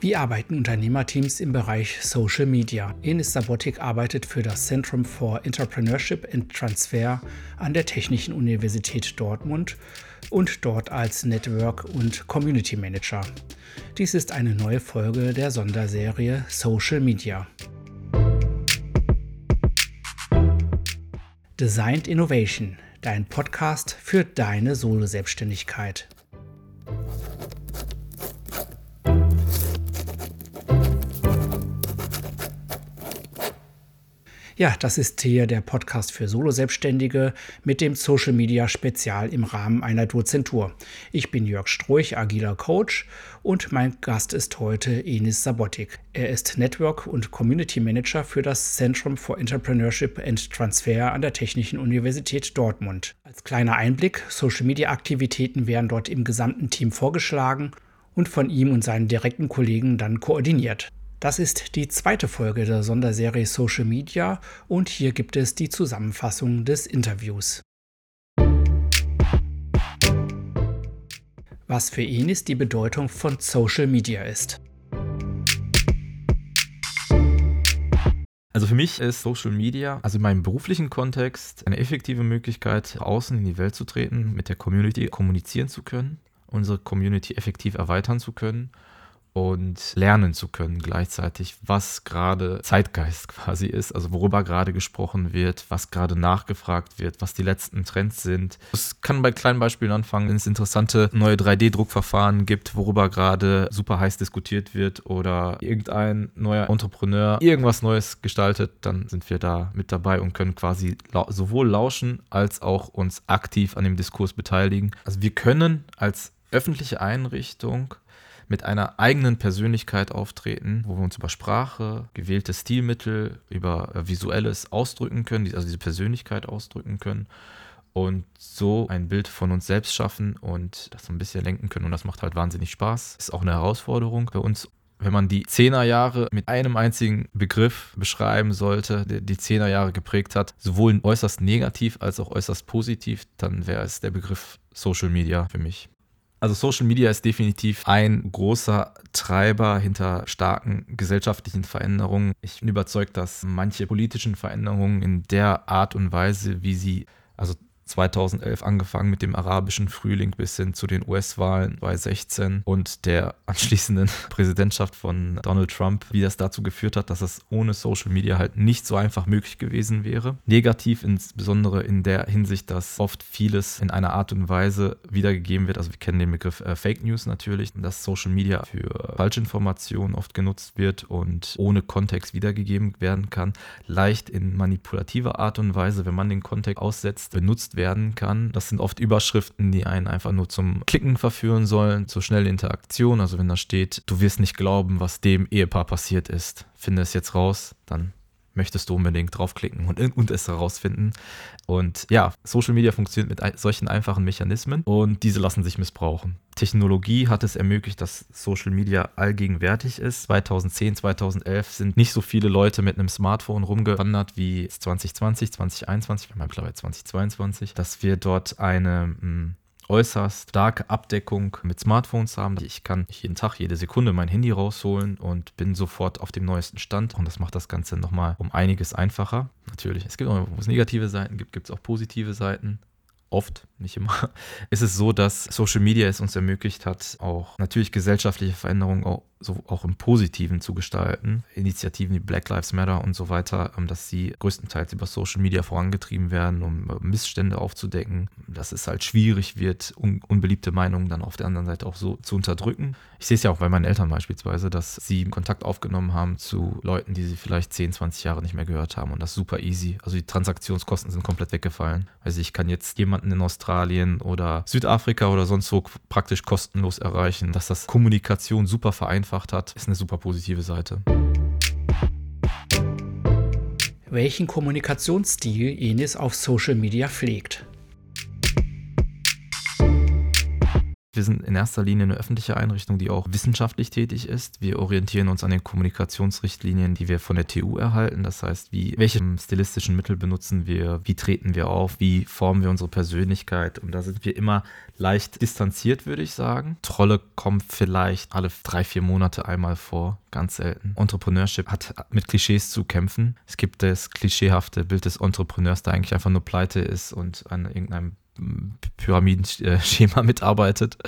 Wie arbeiten Unternehmerteams im Bereich Social Media? Enis Sabotik arbeitet für das Zentrum for Entrepreneurship and Transfer an der Technischen Universität Dortmund und dort als Network- und Community Manager. Dies ist eine neue Folge der Sonderserie Social Media. Designed Innovation, dein Podcast für deine Solo-Selbstständigkeit. Ja, das ist hier der Podcast für Solo-Selbstständige mit dem Social Media Spezial im Rahmen einer Dozentur. Ich bin Jörg Stroich, agiler Coach und mein Gast ist heute Enis Sabotik. Er ist Network- und Community Manager für das Zentrum for Entrepreneurship and Transfer an der Technischen Universität Dortmund. Als kleiner Einblick, Social Media Aktivitäten werden dort im gesamten Team vorgeschlagen und von ihm und seinen direkten Kollegen dann koordiniert. Das ist die zweite Folge der Sonderserie Social Media und hier gibt es die Zusammenfassung des Interviews. Was für ihn ist die Bedeutung von Social Media ist. Also für mich ist Social Media, also in meinem beruflichen Kontext, eine effektive Möglichkeit, außen in die Welt zu treten, mit der Community kommunizieren zu können, unsere Community effektiv erweitern zu können und lernen zu können gleichzeitig, was gerade Zeitgeist quasi ist, also worüber gerade gesprochen wird, was gerade nachgefragt wird, was die letzten Trends sind. Es kann bei kleinen Beispielen anfangen, wenn es interessante neue 3D-Druckverfahren gibt, worüber gerade super heiß diskutiert wird oder irgendein neuer Entrepreneur irgendwas Neues gestaltet, dann sind wir da mit dabei und können quasi sowohl lauschen als auch uns aktiv an dem Diskurs beteiligen. Also wir können als öffentliche Einrichtung mit einer eigenen Persönlichkeit auftreten, wo wir uns über Sprache, gewählte Stilmittel, über äh, visuelles ausdrücken können, also diese Persönlichkeit ausdrücken können und so ein Bild von uns selbst schaffen und das ein bisschen lenken können. Und das macht halt wahnsinnig Spaß. Ist auch eine Herausforderung für uns. Wenn man die Zehnerjahre mit einem einzigen Begriff beschreiben sollte, der die Zehnerjahre geprägt hat, sowohl äußerst negativ als auch äußerst positiv, dann wäre es der Begriff Social Media für mich. Also Social Media ist definitiv ein großer Treiber hinter starken gesellschaftlichen Veränderungen. Ich bin überzeugt, dass manche politischen Veränderungen in der Art und Weise, wie sie, also 2011 angefangen mit dem arabischen Frühling bis hin zu den US-Wahlen 2016 und der anschließenden Präsidentschaft von Donald Trump, wie das dazu geführt hat, dass es ohne Social Media halt nicht so einfach möglich gewesen wäre. Negativ insbesondere in der Hinsicht, dass oft vieles in einer Art und Weise wiedergegeben wird. Also wir kennen den Begriff äh, Fake News natürlich, dass Social Media für Falschinformationen oft genutzt wird und ohne Kontext wiedergegeben werden kann. Leicht in manipulativer Art und Weise, wenn man den Kontext aussetzt, benutzt werden kann. Das sind oft Überschriften, die einen einfach nur zum Klicken verführen sollen, zur schnellen Interaktion. Also wenn da steht, du wirst nicht glauben, was dem Ehepaar passiert ist, finde es jetzt raus, dann möchtest du unbedingt draufklicken und, und es herausfinden. Und ja, Social Media funktioniert mit solchen einfachen Mechanismen und diese lassen sich missbrauchen. Technologie hat es ermöglicht, dass Social Media allgegenwärtig ist. 2010, 2011 sind nicht so viele Leute mit einem Smartphone rumgewandert wie 2020, 2021, wir haben mittlerweile 2022, dass wir dort eine hm, äußerst starke Abdeckung mit Smartphones haben. Ich kann jeden Tag, jede Sekunde mein Handy rausholen und bin sofort auf dem neuesten Stand. Und das macht das Ganze nochmal um einiges einfacher. Natürlich, es gibt auch, wo es negative Seiten gibt, gibt es auch positive Seiten oft, nicht immer, ist es so, dass Social Media es uns ermöglicht hat, auch natürlich gesellschaftliche Veränderungen auch, so auch im Positiven zu gestalten. Initiativen wie Black Lives Matter und so weiter, ähm, dass sie größtenteils über Social Media vorangetrieben werden, um äh, Missstände aufzudecken, dass es halt schwierig wird, un unbeliebte Meinungen dann auf der anderen Seite auch so zu unterdrücken. Ich sehe es ja auch bei meinen Eltern beispielsweise, dass sie Kontakt aufgenommen haben zu Leuten, die sie vielleicht 10, 20 Jahre nicht mehr gehört haben und das super easy. Also die Transaktionskosten sind komplett weggefallen. Also ich kann jetzt jemanden in Australien oder Südafrika oder sonst wo praktisch kostenlos erreichen, dass das Kommunikation super vereinfacht hat, ist eine super positive Seite. Welchen Kommunikationsstil Enis auf Social Media pflegt. Wir sind in erster Linie eine öffentliche Einrichtung, die auch wissenschaftlich tätig ist. Wir orientieren uns an den Kommunikationsrichtlinien, die wir von der TU erhalten. Das heißt, wie, welche stilistischen Mittel benutzen wir, wie treten wir auf, wie formen wir unsere Persönlichkeit. Und da sind wir immer leicht distanziert, würde ich sagen. Trolle kommen vielleicht alle drei, vier Monate einmal vor, ganz selten. Entrepreneurship hat mit Klischees zu kämpfen. Es gibt das klischeehafte Bild des Entrepreneurs, der eigentlich einfach nur pleite ist und an irgendeinem Pyramidenschema mitarbeitet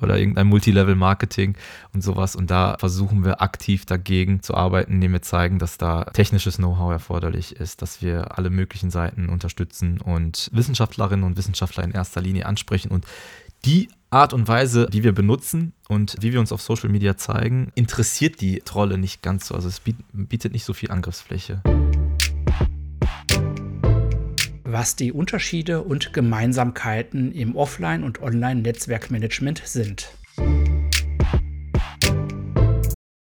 oder irgendein Multilevel-Marketing und sowas. Und da versuchen wir aktiv dagegen zu arbeiten, indem wir zeigen, dass da technisches Know-how erforderlich ist, dass wir alle möglichen Seiten unterstützen und Wissenschaftlerinnen und Wissenschaftler in erster Linie ansprechen und die Art und Weise, die wir benutzen und wie wir uns auf Social Media zeigen, interessiert die Trolle nicht ganz so. Also es bietet nicht so viel Angriffsfläche was die Unterschiede und Gemeinsamkeiten im Offline- und Online-Netzwerkmanagement sind.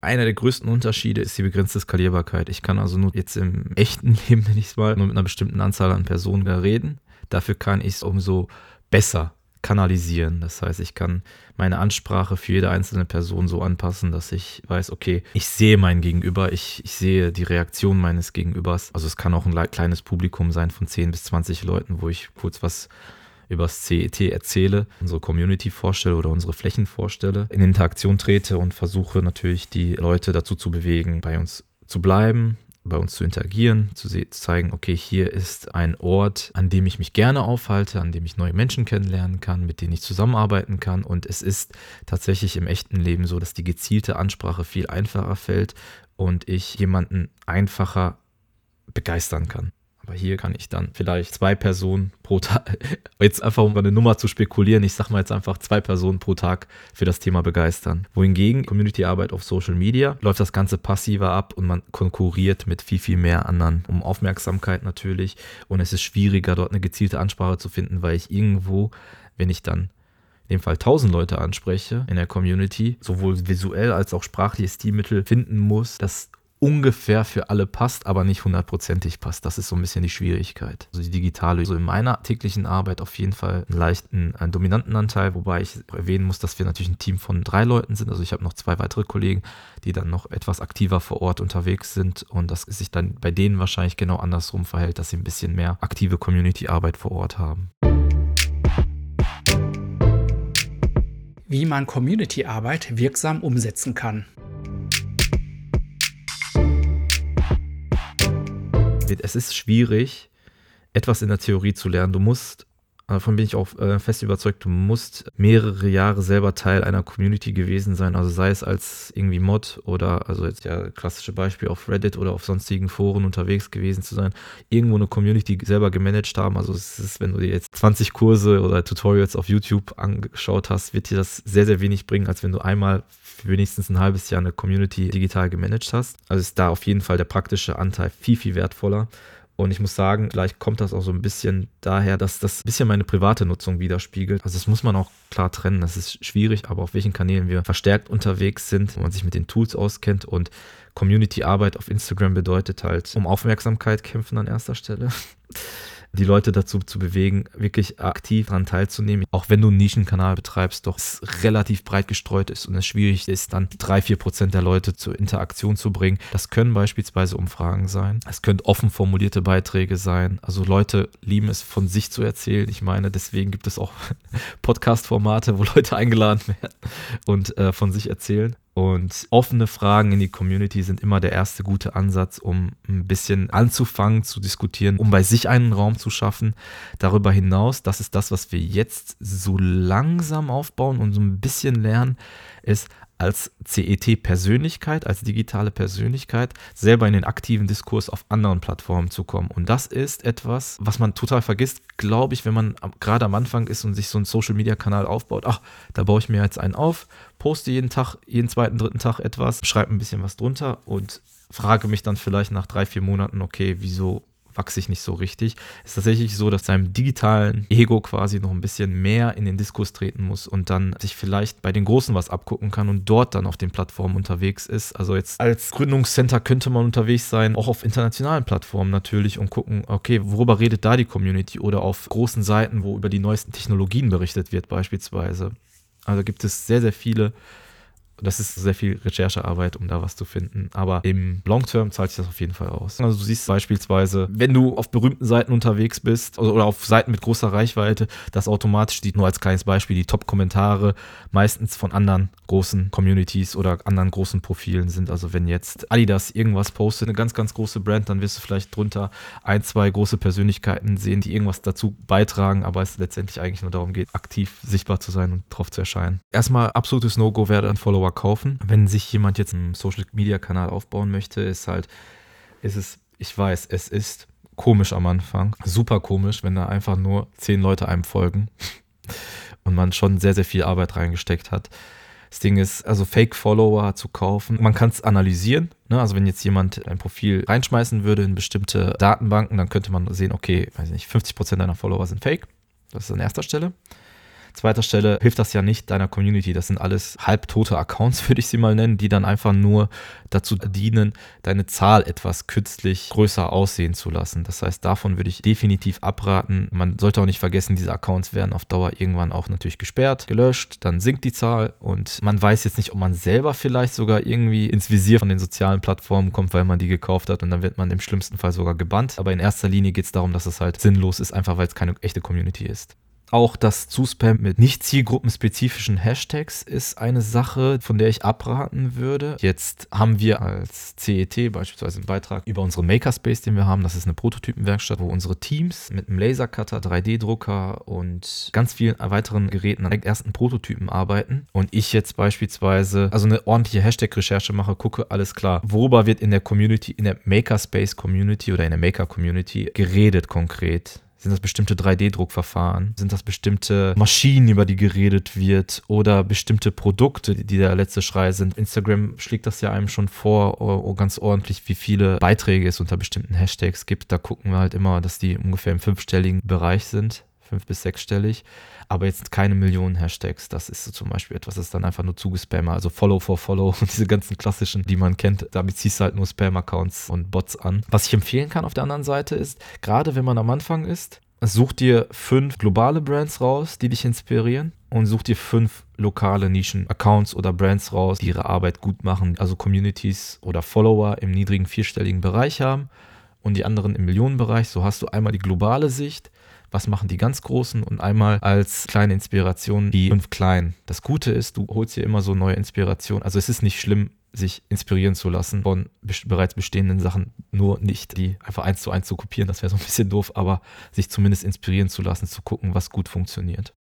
Einer der größten Unterschiede ist die begrenzte Skalierbarkeit. Ich kann also nur jetzt im echten Leben, nenne ich es mal, nur mit einer bestimmten Anzahl an Personen reden. Dafür kann ich es umso besser kanalisieren. Das heißt, ich kann meine Ansprache für jede einzelne Person so anpassen, dass ich weiß, okay, ich sehe mein Gegenüber, ich, ich sehe die Reaktion meines Gegenübers. Also es kann auch ein kleines Publikum sein von 10 bis 20 Leuten, wo ich kurz was über das CET erzähle, unsere Community vorstelle oder unsere Flächen vorstelle, in Interaktion trete und versuche natürlich die Leute dazu zu bewegen, bei uns zu bleiben, bei uns zu interagieren, zu, zu, zeigen, okay, hier ist ein Ort, an dem ich mich gerne aufhalte, an dem ich neue Menschen kennenlernen kann, mit denen ich zusammenarbeiten kann. Und es ist tatsächlich im echten Leben so, dass die gezielte Ansprache viel einfacher fällt und ich jemanden einfacher begeistern kann. Aber hier kann ich dann vielleicht zwei Personen pro Tag, jetzt einfach um eine Nummer zu spekulieren, ich sag mal jetzt einfach zwei Personen pro Tag für das Thema begeistern. Wohingegen Community-Arbeit auf Social Media läuft das Ganze passiver ab und man konkurriert mit viel, viel mehr anderen um Aufmerksamkeit natürlich. Und es ist schwieriger, dort eine gezielte Ansprache zu finden, weil ich irgendwo, wenn ich dann in dem Fall 1000 Leute anspreche in der Community, sowohl visuell als auch sprachliche Stilmittel finden muss, das ungefähr für alle passt, aber nicht hundertprozentig passt. Das ist so ein bisschen die Schwierigkeit. Also die digitale, so in meiner täglichen Arbeit auf jeden Fall einen leichten, einen dominanten Anteil, wobei ich erwähnen muss, dass wir natürlich ein Team von drei Leuten sind. Also ich habe noch zwei weitere Kollegen, die dann noch etwas aktiver vor Ort unterwegs sind und das sich dann bei denen wahrscheinlich genau andersrum verhält, dass sie ein bisschen mehr aktive Community-Arbeit vor Ort haben. Wie man Community-Arbeit wirksam umsetzen kann. Es ist schwierig, etwas in der Theorie zu lernen. Du musst Davon bin ich auch äh, fest überzeugt, du musst mehrere Jahre selber Teil einer Community gewesen sein. Also sei es als irgendwie Mod oder, also jetzt ja klassische Beispiel auf Reddit oder auf sonstigen Foren unterwegs gewesen zu sein, irgendwo eine Community selber gemanagt haben. Also es ist, wenn du dir jetzt 20 Kurse oder Tutorials auf YouTube angeschaut hast, wird dir das sehr, sehr wenig bringen, als wenn du einmal wenigstens ein halbes Jahr eine Community digital gemanagt hast. Also ist da auf jeden Fall der praktische Anteil viel, viel wertvoller. Und ich muss sagen, vielleicht kommt das auch so ein bisschen daher, dass das ein bisschen meine private Nutzung widerspiegelt. Also das muss man auch klar trennen. Das ist schwierig, aber auf welchen Kanälen wir verstärkt unterwegs sind, wo man sich mit den Tools auskennt und Community-Arbeit auf Instagram bedeutet halt um Aufmerksamkeit kämpfen an erster Stelle die Leute dazu zu bewegen, wirklich aktiv daran teilzunehmen. Auch wenn du einen Nischenkanal betreibst, doch es relativ breit gestreut ist und es schwierig ist, dann drei, vier Prozent der Leute zur Interaktion zu bringen. Das können beispielsweise Umfragen sein. Es können offen formulierte Beiträge sein. Also Leute lieben es von sich zu erzählen. Ich meine, deswegen gibt es auch Podcast-Formate, wo Leute eingeladen werden und äh, von sich erzählen. Und offene Fragen in die Community sind immer der erste gute Ansatz, um ein bisschen anzufangen zu diskutieren, um bei sich einen Raum zu schaffen. Darüber hinaus, das ist das, was wir jetzt so langsam aufbauen und so ein bisschen lernen, ist als CET-Persönlichkeit, als digitale Persönlichkeit, selber in den aktiven Diskurs auf anderen Plattformen zu kommen. Und das ist etwas, was man total vergisst, glaube ich, wenn man gerade am Anfang ist und sich so einen Social-Media-Kanal aufbaut. Ach, da baue ich mir jetzt einen auf, poste jeden Tag, jeden zweiten, dritten Tag etwas, schreibe ein bisschen was drunter und frage mich dann vielleicht nach drei, vier Monaten, okay, wieso wachse ich nicht so richtig. Es ist tatsächlich so, dass seinem digitalen Ego quasi noch ein bisschen mehr in den Diskurs treten muss und dann sich vielleicht bei den Großen was abgucken kann und dort dann auf den Plattformen unterwegs ist. Also jetzt als Gründungscenter könnte man unterwegs sein, auch auf internationalen Plattformen natürlich und gucken, okay, worüber redet da die Community oder auf großen Seiten, wo über die neuesten Technologien berichtet wird beispielsweise. Also gibt es sehr, sehr viele das ist sehr viel Recherchearbeit, um da was zu finden. Aber im Long Term zahlt sich das auf jeden Fall aus. Also du siehst beispielsweise, wenn du auf berühmten Seiten unterwegs bist also, oder auf Seiten mit großer Reichweite, dass automatisch die, nur als kleines Beispiel, die Top-Kommentare meistens von anderen großen Communities oder anderen großen Profilen sind. Also wenn jetzt Adidas irgendwas postet, eine ganz, ganz große Brand, dann wirst du vielleicht drunter ein, zwei große Persönlichkeiten sehen, die irgendwas dazu beitragen, aber es letztendlich eigentlich nur darum geht, aktiv sichtbar zu sein und drauf zu erscheinen. Erstmal absolutes No-Go wäre ein Follower kaufen. Wenn sich jemand jetzt einen Social Media Kanal aufbauen möchte, ist halt, ist es, ich weiß, es ist komisch am Anfang. Super komisch, wenn da einfach nur zehn Leute einem folgen und man schon sehr, sehr viel Arbeit reingesteckt hat. Das Ding ist, also Fake-Follower zu kaufen, man kann es analysieren. Ne? Also wenn jetzt jemand ein Profil reinschmeißen würde in bestimmte Datenbanken, dann könnte man sehen, okay, weiß nicht, 50% deiner Follower sind Fake. Das ist an erster Stelle. Zweiter Stelle hilft das ja nicht deiner Community. Das sind alles halbtote Accounts, würde ich sie mal nennen, die dann einfach nur dazu dienen, deine Zahl etwas künstlich größer aussehen zu lassen. Das heißt, davon würde ich definitiv abraten. Man sollte auch nicht vergessen, diese Accounts werden auf Dauer irgendwann auch natürlich gesperrt, gelöscht, dann sinkt die Zahl und man weiß jetzt nicht, ob man selber vielleicht sogar irgendwie ins Visier von den sozialen Plattformen kommt, weil man die gekauft hat und dann wird man im schlimmsten Fall sogar gebannt. Aber in erster Linie geht es darum, dass es halt sinnlos ist, einfach weil es keine echte Community ist. Auch das Zuspam mit nicht zielgruppenspezifischen Hashtags ist eine Sache, von der ich abraten würde. Jetzt haben wir als CET beispielsweise einen Beitrag über unseren Makerspace, den wir haben. Das ist eine Prototypenwerkstatt, wo unsere Teams mit einem Lasercutter, 3D-Drucker und ganz vielen weiteren Geräten an ersten Prototypen arbeiten. Und ich jetzt beispielsweise also eine ordentliche Hashtag-Recherche mache, gucke, alles klar, worüber wird in der Community, in der Makerspace-Community oder in der Maker-Community geredet konkret? Sind das bestimmte 3D-Druckverfahren? Sind das bestimmte Maschinen, über die geredet wird? Oder bestimmte Produkte, die der letzte Schrei sind? Instagram schlägt das ja einem schon vor, oh, oh, ganz ordentlich, wie viele Beiträge es unter bestimmten Hashtags gibt. Da gucken wir halt immer, dass die ungefähr im fünfstelligen Bereich sind fünf- bis sechsstellig, aber jetzt keine Millionen Hashtags. Das ist so zum Beispiel etwas, das ist dann einfach nur zugespammer. Also Follow for Follow und diese ganzen klassischen, die man kennt, damit ziehst du halt nur Spam-Accounts und Bots an. Was ich empfehlen kann auf der anderen Seite ist, gerade wenn man am Anfang ist, such dir fünf globale Brands raus, die dich inspirieren und such dir fünf lokale Nischen-Accounts oder Brands raus, die ihre Arbeit gut machen, also Communities oder Follower im niedrigen vierstelligen Bereich haben und die anderen im Millionenbereich. So hast du einmal die globale Sicht, was machen die ganz Großen und einmal als kleine Inspiration die fünf Kleinen. Das Gute ist, du holst hier immer so neue Inspirationen. Also es ist nicht schlimm, sich inspirieren zu lassen von bereits bestehenden Sachen, nur nicht die einfach eins zu eins zu kopieren, das wäre so ein bisschen doof, aber sich zumindest inspirieren zu lassen, zu gucken, was gut funktioniert.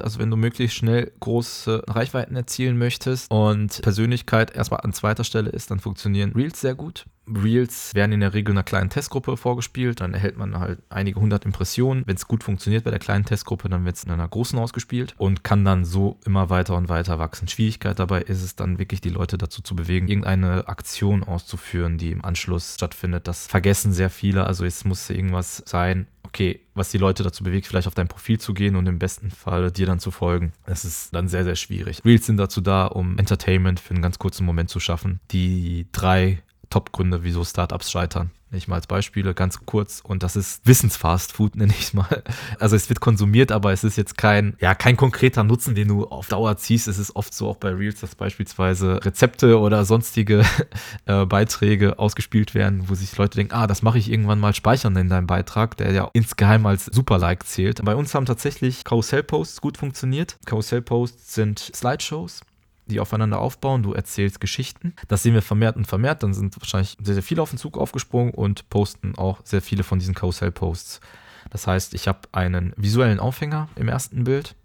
Also wenn du möglichst schnell große Reichweiten erzielen möchtest und Persönlichkeit erstmal an zweiter Stelle ist, dann funktionieren Reels sehr gut. Reels werden in der Regel einer kleinen Testgruppe vorgespielt, dann erhält man halt einige hundert Impressionen. Wenn es gut funktioniert bei der kleinen Testgruppe, dann wird es in einer großen ausgespielt und kann dann so immer weiter und weiter wachsen. Schwierigkeit dabei ist es dann wirklich, die Leute dazu zu bewegen, irgendeine Aktion auszuführen, die im Anschluss stattfindet. Das vergessen sehr viele. Also es muss irgendwas sein, okay, was die Leute dazu bewegt, vielleicht auf dein Profil zu gehen und im besten Fall dir dann zu folgen. Das ist dann sehr, sehr schwierig. Reels sind dazu da, um Entertainment für einen ganz kurzen Moment zu schaffen. Die drei Top-Gründe, wieso Startups scheitern ich mal als Beispiele ganz kurz. Und das ist Wissensfastfood, nenne ich es mal. Also es wird konsumiert, aber es ist jetzt kein, ja, kein konkreter Nutzen, den du auf Dauer ziehst. Es ist oft so auch bei Reels, dass beispielsweise Rezepte oder sonstige äh, Beiträge ausgespielt werden, wo sich Leute denken, ah, das mache ich irgendwann mal speichern in deinem Beitrag, der ja insgeheim als Super-Like zählt. Bei uns haben tatsächlich Karussell-Posts gut funktioniert. Karussell-Posts sind Slideshows die aufeinander aufbauen. Du erzählst Geschichten. Das sehen wir vermehrt und vermehrt. Dann sind wahrscheinlich sehr, sehr viele auf den Zug aufgesprungen und posten auch sehr viele von diesen Karussell-Posts. Das heißt, ich habe einen visuellen Aufhänger im ersten Bild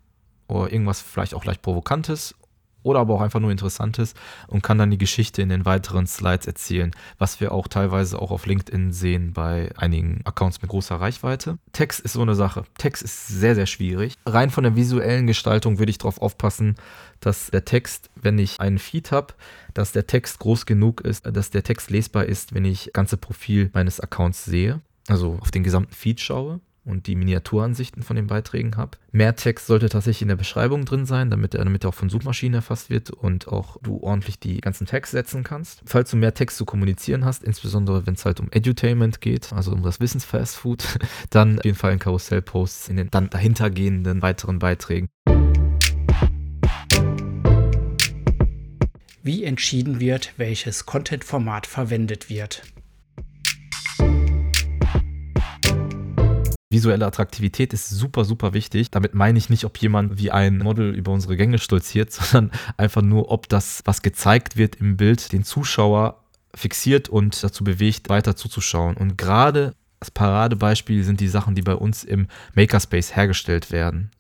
oder irgendwas vielleicht auch leicht Provokantes oder aber auch einfach nur Interessantes und kann dann die Geschichte in den weiteren Slides erzählen, was wir auch teilweise auch auf LinkedIn sehen bei einigen Accounts mit großer Reichweite. Text ist so eine Sache. Text ist sehr, sehr schwierig. Rein von der visuellen Gestaltung würde ich darauf aufpassen, dass der Text, wenn ich einen Feed habe, dass der Text groß genug ist, dass der Text lesbar ist, wenn ich ganze Profil meines Accounts sehe, also auf den gesamten Feed schaue und die Miniaturansichten von den Beiträgen habe. Mehr Text sollte tatsächlich in der Beschreibung drin sein, damit er, damit er auch von Suchmaschinen erfasst wird und auch du ordentlich die ganzen Tags setzen kannst. Falls du mehr Text zu kommunizieren hast, insbesondere wenn es halt um Edutainment geht, also um das Wissensfastfood, dann auf jeden Fall in Karussellposts in den dann dahintergehenden weiteren Beiträgen. wie entschieden wird, welches Content-Format verwendet wird. Visuelle Attraktivität ist super, super wichtig. Damit meine ich nicht, ob jemand wie ein Model über unsere Gänge stolziert, sondern einfach nur, ob das, was gezeigt wird im Bild, den Zuschauer fixiert und dazu bewegt, weiter zuzuschauen. Und gerade das Paradebeispiel sind die Sachen, die bei uns im Makerspace hergestellt werden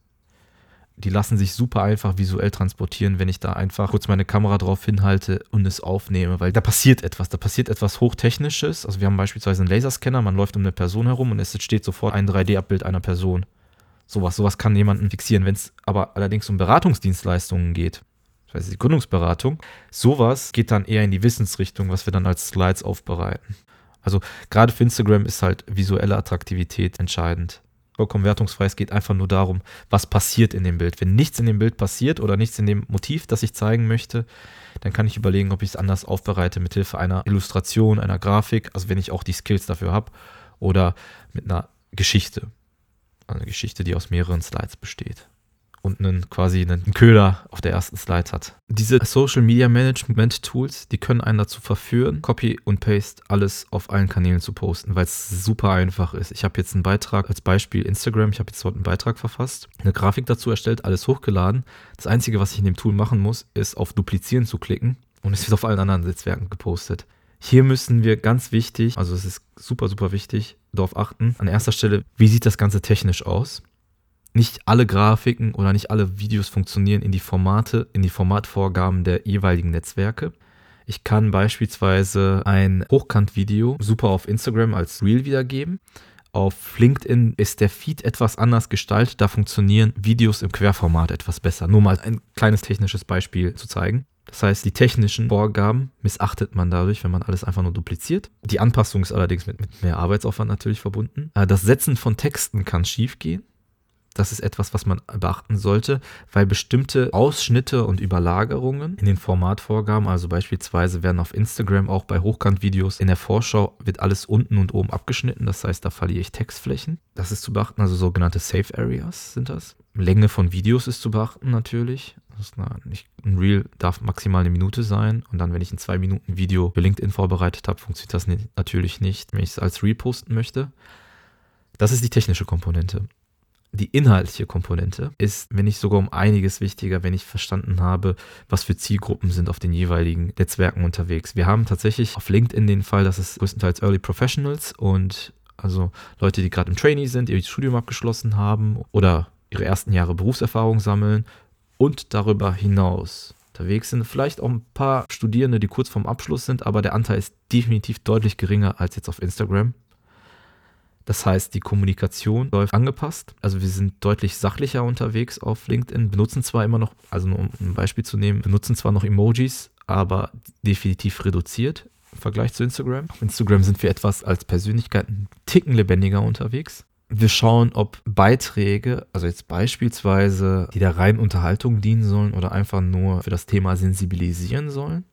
die lassen sich super einfach visuell transportieren, wenn ich da einfach kurz meine Kamera drauf hinhalte und es aufnehme, weil da passiert etwas, da passiert etwas Hochtechnisches. Also wir haben beispielsweise einen Laserscanner, man läuft um eine Person herum und es entsteht sofort ein 3D-Abbild einer Person. Sowas, sowas kann jemanden fixieren. Wenn es aber allerdings um Beratungsdienstleistungen geht, das heißt die Gründungsberatung, sowas geht dann eher in die Wissensrichtung, was wir dann als Slides aufbereiten. Also gerade für Instagram ist halt visuelle Attraktivität entscheidend vollkommen wertungsfrei. Es geht einfach nur darum, was passiert in dem Bild. Wenn nichts in dem Bild passiert oder nichts in dem Motiv, das ich zeigen möchte, dann kann ich überlegen, ob ich es anders aufbereite mit Hilfe einer Illustration, einer Grafik, also wenn ich auch die Skills dafür habe, oder mit einer Geschichte. Eine Geschichte, die aus mehreren Slides besteht und einen quasi einen Köder auf der ersten Slide hat. Diese Social Media Management Tools, die können einen dazu verführen, Copy und Paste alles auf allen Kanälen zu posten, weil es super einfach ist. Ich habe jetzt einen Beitrag als Beispiel Instagram, ich habe jetzt dort einen Beitrag verfasst, eine Grafik dazu erstellt, alles hochgeladen. Das einzige, was ich in dem Tool machen muss, ist auf Duplizieren zu klicken und es wird auf allen anderen Netzwerken gepostet. Hier müssen wir ganz wichtig, also es ist super, super wichtig, darauf achten. An erster Stelle, wie sieht das Ganze technisch aus? Nicht alle Grafiken oder nicht alle Videos funktionieren in die Formate, in die Formatvorgaben der jeweiligen Netzwerke. Ich kann beispielsweise ein Hochkant-Video super auf Instagram als Reel wiedergeben. Auf LinkedIn ist der Feed etwas anders gestaltet. Da funktionieren Videos im Querformat etwas besser. Nur mal ein kleines technisches Beispiel zu zeigen. Das heißt, die technischen Vorgaben missachtet man dadurch, wenn man alles einfach nur dupliziert. Die Anpassung ist allerdings mit, mit mehr Arbeitsaufwand natürlich verbunden. Äh, das Setzen von Texten kann schiefgehen das ist etwas, was man beachten sollte, weil bestimmte Ausschnitte und Überlagerungen in den Formatvorgaben, also beispielsweise werden auf Instagram auch bei Hochkantvideos in der Vorschau wird alles unten und oben abgeschnitten, das heißt, da verliere ich Textflächen. Das ist zu beachten, also sogenannte Safe Areas sind das. Länge von Videos ist zu beachten natürlich. Ein Reel darf maximal eine Minute sein und dann, wenn ich ein zwei Minuten Video für LinkedIn vorbereitet habe, funktioniert das natürlich nicht, wenn ich es als Reel posten möchte. Das ist die technische Komponente die inhaltliche Komponente ist, wenn nicht sogar um einiges wichtiger, wenn ich verstanden habe, was für Zielgruppen sind auf den jeweiligen Netzwerken unterwegs. Wir haben tatsächlich auf LinkedIn den Fall, dass es größtenteils Early Professionals und also Leute, die gerade im Trainee sind, ihr Studium abgeschlossen haben oder ihre ersten Jahre Berufserfahrung sammeln und darüber hinaus unterwegs sind. Vielleicht auch ein paar Studierende, die kurz vorm Abschluss sind, aber der Anteil ist definitiv deutlich geringer als jetzt auf Instagram. Das heißt, die Kommunikation läuft angepasst. Also wir sind deutlich sachlicher unterwegs auf LinkedIn, benutzen zwar immer noch, also nur um ein Beispiel zu nehmen, benutzen zwar noch Emojis, aber definitiv reduziert im Vergleich zu Instagram. Auf Instagram sind wir etwas als Persönlichkeit einen Ticken lebendiger unterwegs. Wir schauen, ob Beiträge, also jetzt beispielsweise, die der reinen Unterhaltung dienen sollen oder einfach nur für das Thema sensibilisieren sollen.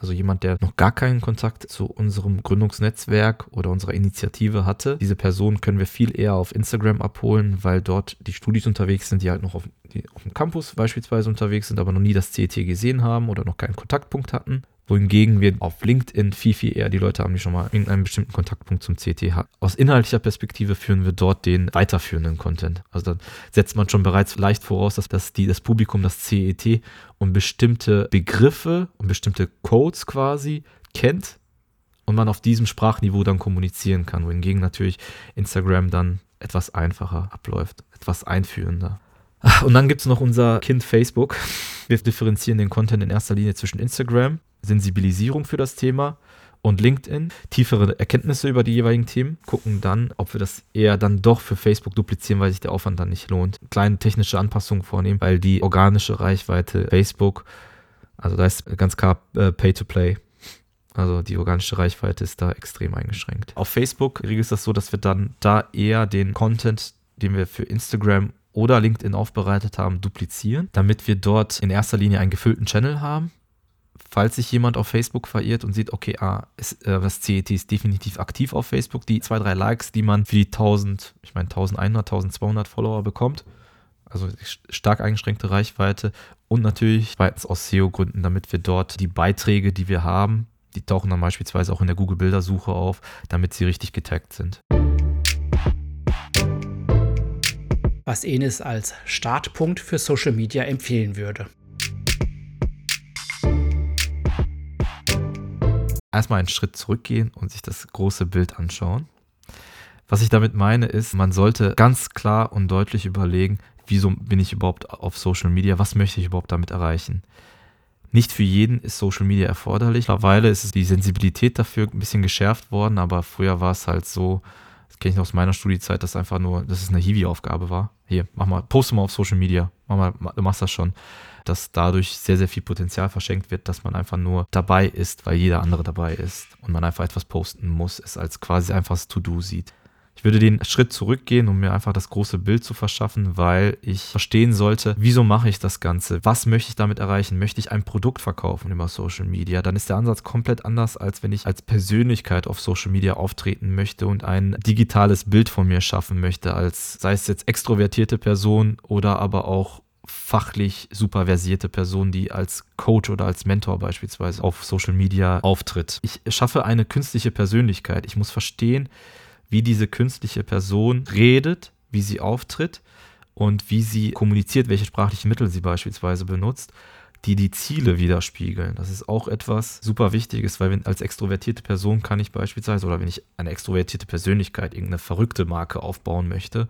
Also jemand, der noch gar keinen Kontakt zu unserem Gründungsnetzwerk oder unserer Initiative hatte. Diese Person können wir viel eher auf Instagram abholen, weil dort die Studis unterwegs sind, die halt noch auf, auf dem Campus beispielsweise unterwegs sind, aber noch nie das CET gesehen haben oder noch keinen Kontaktpunkt hatten wohingegen wir auf LinkedIn viel, viel eher die Leute haben, die schon mal irgendeinen bestimmten Kontaktpunkt zum CT haben. Aus inhaltlicher Perspektive führen wir dort den weiterführenden Content. Also dann setzt man schon bereits leicht voraus, dass, dass die, das Publikum das CET und bestimmte Begriffe und bestimmte Codes quasi kennt und man auf diesem Sprachniveau dann kommunizieren kann, wohingegen natürlich Instagram dann etwas einfacher abläuft, etwas einführender. Und dann gibt es noch unser Kind Facebook. Wir differenzieren den Content in erster Linie zwischen Instagram Sensibilisierung für das Thema und LinkedIn, tiefere Erkenntnisse über die jeweiligen Themen, gucken dann, ob wir das eher dann doch für Facebook duplizieren, weil sich der Aufwand dann nicht lohnt. Kleine technische Anpassungen vornehmen, weil die organische Reichweite Facebook, also da ist ganz klar äh, Pay-to-Play. Also die organische Reichweite ist da extrem eingeschränkt. Auf Facebook regelt es das so, dass wir dann da eher den Content, den wir für Instagram oder LinkedIn aufbereitet haben, duplizieren, damit wir dort in erster Linie einen gefüllten Channel haben falls sich jemand auf Facebook verirrt und sieht, okay, ah, ist, äh, das CET ist definitiv aktiv auf Facebook, die zwei, drei Likes, die man für die 1000, ich meine 1100, 1200 Follower bekommt, also stark eingeschränkte Reichweite Und natürlich zweitens aus SEO-Gründen, damit wir dort die Beiträge, die wir haben, die tauchen dann beispielsweise auch in der Google-Bildersuche auf, damit sie richtig getaggt sind. Was Enes als Startpunkt für Social Media empfehlen würde. Erstmal einen Schritt zurückgehen und sich das große Bild anschauen. Was ich damit meine, ist, man sollte ganz klar und deutlich überlegen, wieso bin ich überhaupt auf Social Media, was möchte ich überhaupt damit erreichen. Nicht für jeden ist Social Media erforderlich. Mittlerweile ist die Sensibilität dafür ein bisschen geschärft worden, aber früher war es halt so, das kenne ich noch aus meiner Studiezeit, dass einfach nur, dass es eine Hiwi-Aufgabe war. Hier, mach mal, poste mal auf Social Media, mach mal, du machst das schon. Dass dadurch sehr, sehr viel Potenzial verschenkt wird, dass man einfach nur dabei ist, weil jeder andere dabei ist und man einfach etwas posten muss, es als quasi einfaches To-Do sieht. Ich würde den Schritt zurückgehen, um mir einfach das große Bild zu verschaffen, weil ich verstehen sollte, wieso mache ich das Ganze? Was möchte ich damit erreichen? Möchte ich ein Produkt verkaufen über Social Media? Dann ist der Ansatz komplett anders, als wenn ich als Persönlichkeit auf Social Media auftreten möchte und ein digitales Bild von mir schaffen möchte, als sei es jetzt extrovertierte Person oder aber auch fachlich super versierte Person, die als Coach oder als Mentor beispielsweise auf Social Media auftritt. Ich schaffe eine künstliche Persönlichkeit. Ich muss verstehen, wie diese künstliche Person redet, wie sie auftritt und wie sie kommuniziert, welche sprachlichen Mittel sie beispielsweise benutzt, die die Ziele widerspiegeln. Das ist auch etwas super Wichtiges, weil wenn, als extrovertierte Person kann ich beispielsweise, oder wenn ich eine extrovertierte Persönlichkeit, irgendeine verrückte Marke aufbauen möchte,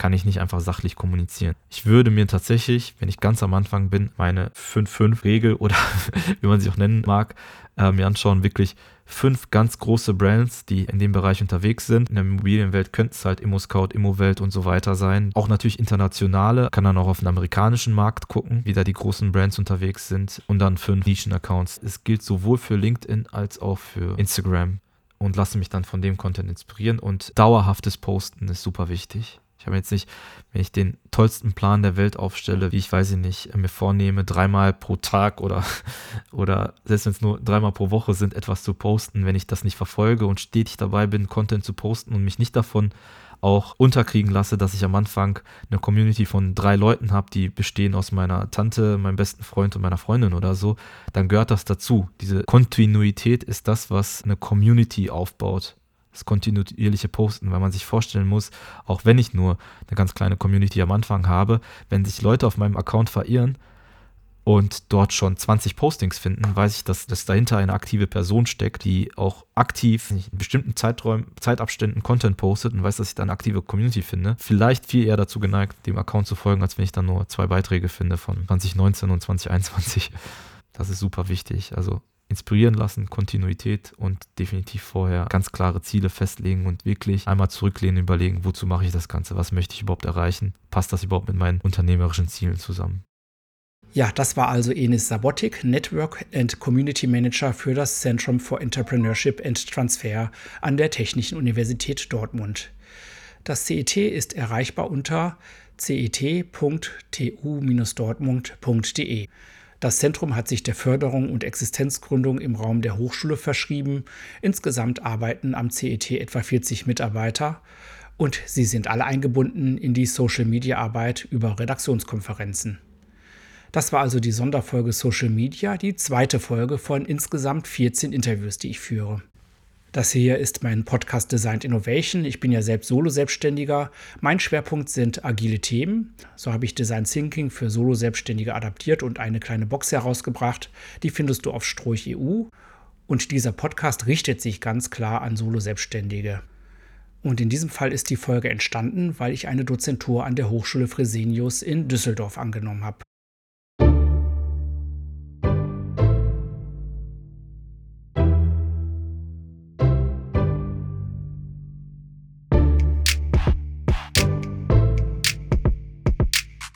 kann ich nicht einfach sachlich kommunizieren. Ich würde mir tatsächlich, wenn ich ganz am Anfang bin, meine 5-5-Regel oder wie man sie auch nennen mag, äh, mir anschauen, wirklich fünf ganz große Brands, die in dem Bereich unterwegs sind. In der Immobilienwelt könnte es halt ImmoScout, Immowelt und so weiter sein. Auch natürlich internationale, kann dann auch auf den amerikanischen Markt gucken, wie da die großen Brands unterwegs sind. Und dann fünf Nischen-Accounts. Es gilt sowohl für LinkedIn als auch für Instagram. Und lasse mich dann von dem Content inspirieren. Und dauerhaftes Posten ist super wichtig. Ich habe jetzt nicht, wenn ich den tollsten Plan der Welt aufstelle, wie ich weiß ich nicht, mir vornehme, dreimal pro Tag oder, oder selbst wenn es nur dreimal pro Woche sind, etwas zu posten, wenn ich das nicht verfolge und stetig dabei bin, Content zu posten und mich nicht davon auch unterkriegen lasse, dass ich am Anfang eine Community von drei Leuten habe, die bestehen aus meiner Tante, meinem besten Freund und meiner Freundin oder so, dann gehört das dazu. Diese Kontinuität ist das, was eine Community aufbaut das kontinuierliche Posten, weil man sich vorstellen muss, auch wenn ich nur eine ganz kleine Community am Anfang habe, wenn sich Leute auf meinem Account verirren und dort schon 20 Postings finden, weiß ich, dass, dass dahinter eine aktive Person steckt, die auch aktiv in bestimmten Zeiträumen, Zeitabständen Content postet und weiß, dass ich da eine aktive Community finde. Vielleicht viel eher dazu geneigt, dem Account zu folgen, als wenn ich dann nur zwei Beiträge finde von 2019 und 2021. Das ist super wichtig. Also inspirieren lassen, Kontinuität und definitiv vorher ganz klare Ziele festlegen und wirklich einmal zurücklehnen, überlegen, wozu mache ich das Ganze, was möchte ich überhaupt erreichen, passt das überhaupt mit meinen unternehmerischen Zielen zusammen. Ja, das war also Enis Sabotik, Network and Community Manager für das Zentrum for Entrepreneurship and Transfer an der Technischen Universität Dortmund. Das CET ist erreichbar unter cet.tu-dortmund.de. Das Zentrum hat sich der Förderung und Existenzgründung im Raum der Hochschule verschrieben. Insgesamt arbeiten am CET etwa 40 Mitarbeiter und sie sind alle eingebunden in die Social-Media-Arbeit über Redaktionskonferenzen. Das war also die Sonderfolge Social Media, die zweite Folge von insgesamt 14 Interviews, die ich führe. Das hier ist mein Podcast Designed Innovation. Ich bin ja selbst Solo-Selbstständiger. Mein Schwerpunkt sind agile Themen. So habe ich Design Thinking für Solo-Selbstständige adaptiert und eine kleine Box herausgebracht. Die findest du auf Stroich EU. Und dieser Podcast richtet sich ganz klar an Solo-Selbstständige. Und in diesem Fall ist die Folge entstanden, weil ich eine Dozentur an der Hochschule Fresenius in Düsseldorf angenommen habe.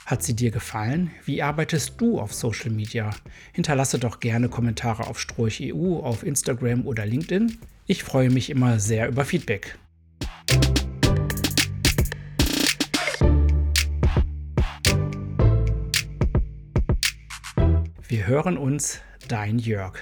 Hat sie dir gefallen? Wie arbeitest du auf Social Media? Hinterlasse doch gerne Kommentare auf Stroich EU, auf Instagram oder LinkedIn. Ich freue mich immer sehr über Feedback. Wir hören uns, dein Jörg.